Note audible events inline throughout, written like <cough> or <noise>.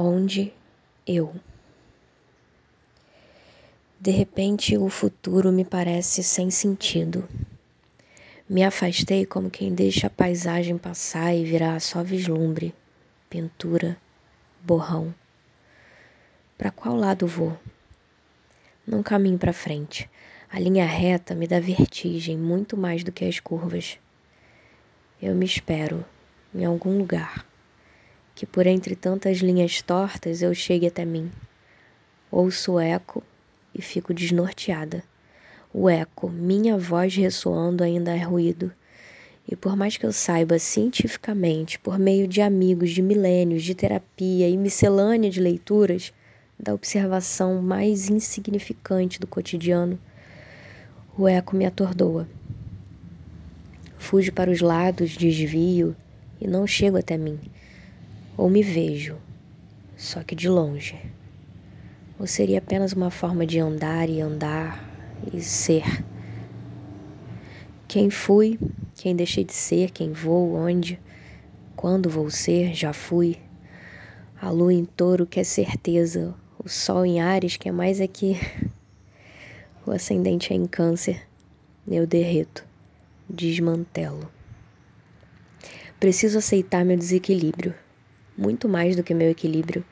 onde eu. De repente, o futuro me parece sem sentido. Me afastei como quem deixa a paisagem passar e virar só vislumbre, pintura, borrão. Para qual lado vou? Não caminho para frente. A linha reta me dá vertigem muito mais do que as curvas. Eu me espero em algum lugar que por entre tantas linhas tortas eu chegue até mim. Ouço o eco e fico desnorteada. O eco, minha voz ressoando, ainda é ruído. E por mais que eu saiba cientificamente, por meio de amigos, de milênios, de terapia e miscelânea de leituras, da observação mais insignificante do cotidiano, o eco me atordoa. Fujo para os lados, desvio e não chego até mim. Ou me vejo, só que de longe. Ou seria apenas uma forma de andar e andar e ser. Quem fui, quem deixei de ser, quem vou, onde, quando vou ser, já fui. A lua em touro que é certeza, o sol em Ares que é mais é que <laughs> o ascendente é em câncer, eu derreto, desmantelo. Preciso aceitar meu desequilíbrio muito mais do que meu equilíbrio,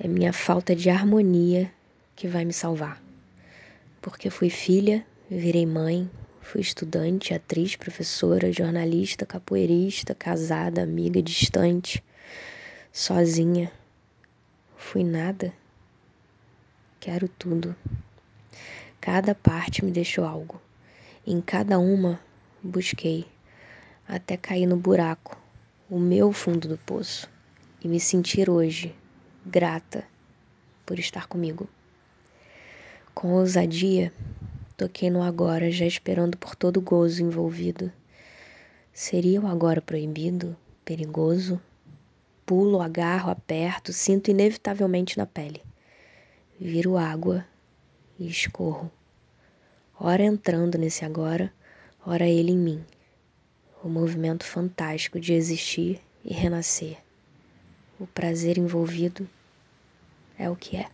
é minha falta de harmonia que vai me salvar. Porque fui filha, virei mãe, fui estudante, atriz, professora, jornalista, capoeirista, casada, amiga distante, sozinha. Fui nada. Quero tudo. Cada parte me deixou algo. Em cada uma busquei até cair no buraco, o meu fundo do poço e me sentir hoje grata por estar comigo. Com ousadia, toquei no agora, já esperando por todo o gozo envolvido. Seria o agora proibido, perigoso? Pulo, agarro, aperto, sinto inevitavelmente na pele. Viro água e escorro. Ora entrando nesse agora, ora ele em mim. O movimento fantástico de existir e renascer. O prazer envolvido é o que é.